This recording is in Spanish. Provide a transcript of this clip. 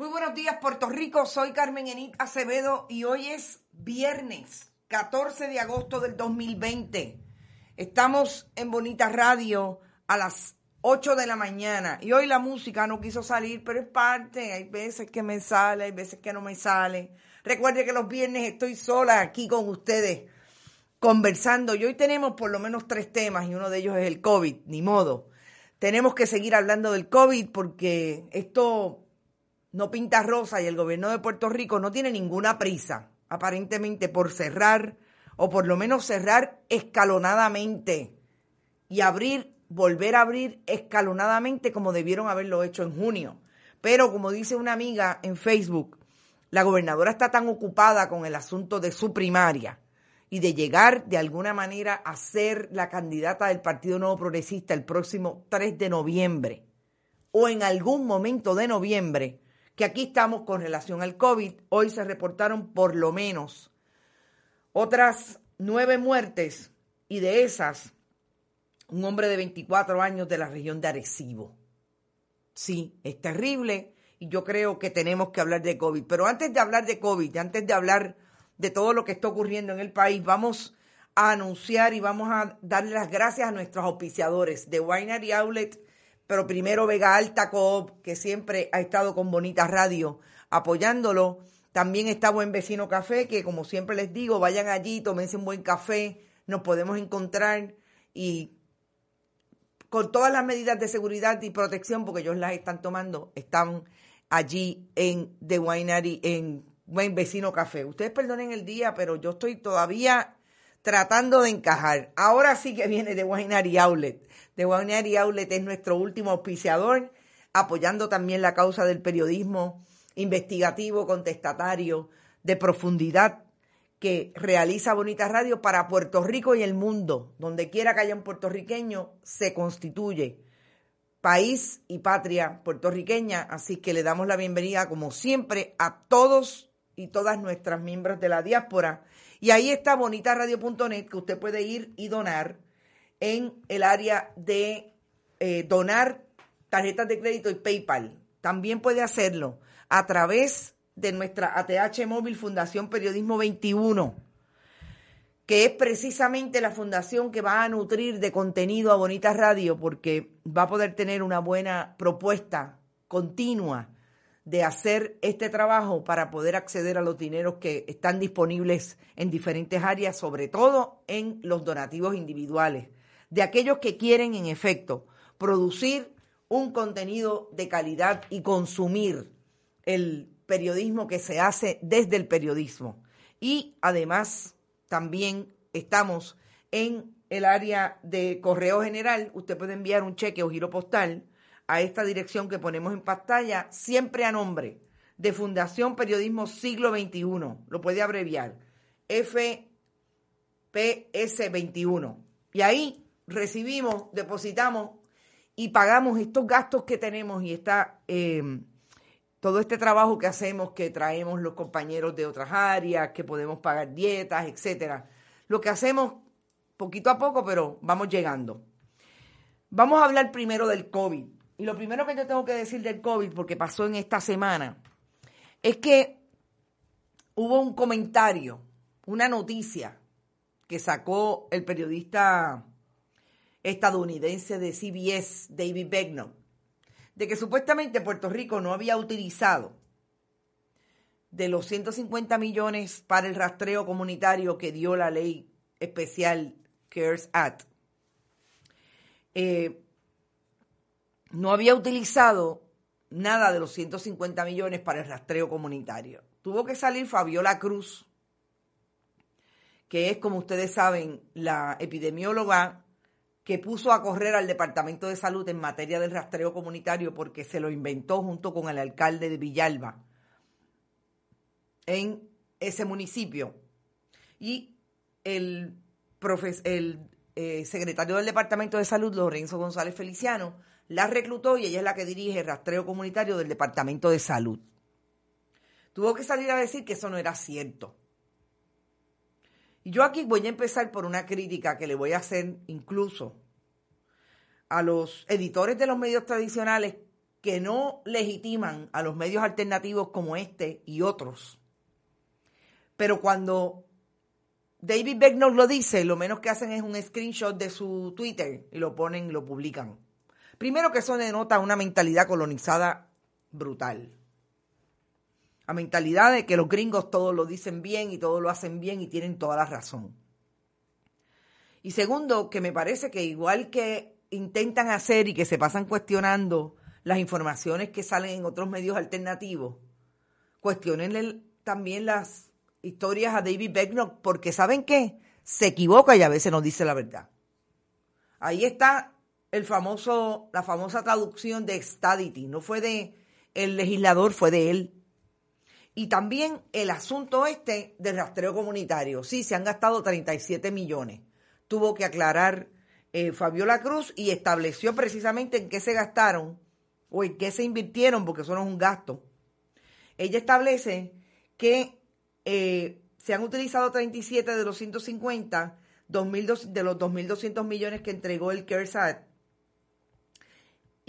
Muy buenos días, Puerto Rico. Soy Carmen Enit Acevedo y hoy es viernes 14 de agosto del 2020. Estamos en Bonita Radio a las 8 de la mañana y hoy la música no quiso salir, pero es parte. Hay veces que me sale, hay veces que no me sale. Recuerde que los viernes estoy sola aquí con ustedes conversando y hoy tenemos por lo menos tres temas y uno de ellos es el COVID, ni modo. Tenemos que seguir hablando del COVID porque esto no pinta rosa y el gobierno de Puerto Rico no tiene ninguna prisa, aparentemente, por cerrar o por lo menos cerrar escalonadamente y abrir, volver a abrir escalonadamente como debieron haberlo hecho en junio. Pero como dice una amiga en Facebook, la gobernadora está tan ocupada con el asunto de su primaria y de llegar de alguna manera a ser la candidata del Partido Nuevo Progresista el próximo 3 de noviembre o en algún momento de noviembre, que aquí estamos con relación al COVID. Hoy se reportaron por lo menos otras nueve muertes y de esas un hombre de 24 años de la región de Arecibo. Sí, es terrible y yo creo que tenemos que hablar de COVID. Pero antes de hablar de COVID, antes de hablar de todo lo que está ocurriendo en el país, vamos a anunciar y vamos a darle las gracias a nuestros auspiciadores de Winery Outlet pero primero Vega Alta Coop, que siempre ha estado con Bonita Radio apoyándolo. También está Buen Vecino Café, que como siempre les digo, vayan allí, tómense un buen café, nos podemos encontrar y con todas las medidas de seguridad y protección, porque ellos las están tomando, están allí en The Winery, en Buen Vecino Café. Ustedes perdonen el día, pero yo estoy todavía tratando de encajar. Ahora sí que viene The Winery Outlet de Guanari Outlet es nuestro último auspiciador, apoyando también la causa del periodismo investigativo, contestatario, de profundidad que realiza Bonita Radio para Puerto Rico y el mundo. Donde quiera que haya un puertorriqueño, se constituye país y patria puertorriqueña. Así que le damos la bienvenida, como siempre, a todos y todas nuestras miembros de la diáspora. Y ahí está bonitaradio.net, que usted puede ir y donar en el área de eh, donar tarjetas de crédito y PayPal. También puede hacerlo a través de nuestra ATH Móvil Fundación Periodismo 21, que es precisamente la fundación que va a nutrir de contenido a Bonita Radio, porque va a poder tener una buena propuesta continua de hacer este trabajo para poder acceder a los dineros que están disponibles en diferentes áreas, sobre todo en los donativos individuales de aquellos que quieren, en efecto, producir un contenido de calidad y consumir el periodismo que se hace desde el periodismo. Y además también estamos en el área de correo general. Usted puede enviar un cheque o giro postal a esta dirección que ponemos en pantalla, siempre a nombre de Fundación Periodismo Siglo XXI. Lo puede abreviar. FPS21. Y ahí recibimos, depositamos y pagamos estos gastos que tenemos y está eh, todo este trabajo que hacemos, que traemos los compañeros de otras áreas, que podemos pagar dietas, etcétera. Lo que hacemos poquito a poco, pero vamos llegando. Vamos a hablar primero del COVID. Y lo primero que yo tengo que decir del COVID, porque pasó en esta semana, es que hubo un comentario, una noticia que sacó el periodista estadounidense de CBS, David Begnon, de que supuestamente Puerto Rico no había utilizado de los 150 millones para el rastreo comunitario que dio la ley especial CARES Act, eh, no había utilizado nada de los 150 millones para el rastreo comunitario. Tuvo que salir Fabiola Cruz, que es, como ustedes saben, la epidemióloga que puso a correr al Departamento de Salud en materia del rastreo comunitario porque se lo inventó junto con el alcalde de Villalba en ese municipio. Y el, el eh, secretario del Departamento de Salud, Lorenzo González Feliciano, la reclutó y ella es la que dirige el rastreo comunitario del Departamento de Salud. Tuvo que salir a decir que eso no era cierto. Y yo aquí voy a empezar por una crítica que le voy a hacer incluso a los editores de los medios tradicionales que no legitiman a los medios alternativos como este y otros. Pero cuando David Beck nos lo dice, lo menos que hacen es un screenshot de su Twitter y lo ponen y lo publican. Primero que eso denota una mentalidad colonizada brutal. La mentalidad de que los gringos todos lo dicen bien y todos lo hacen bien y tienen toda la razón. Y segundo, que me parece que igual que intentan hacer y que se pasan cuestionando las informaciones que salen en otros medios alternativos, cuestionen también las historias a David Becknock, porque ¿saben qué? Se equivoca y a veces no dice la verdad. Ahí está el famoso, la famosa traducción de stadity, no fue de el legislador, fue de él. Y también el asunto este del rastreo comunitario. Sí, se han gastado 37 millones. Tuvo que aclarar eh, Fabiola Cruz y estableció precisamente en qué se gastaron o en qué se invirtieron, porque eso no es un gasto. Ella establece que eh, se han utilizado 37 de los 150, de los 2.200 millones que entregó el CARES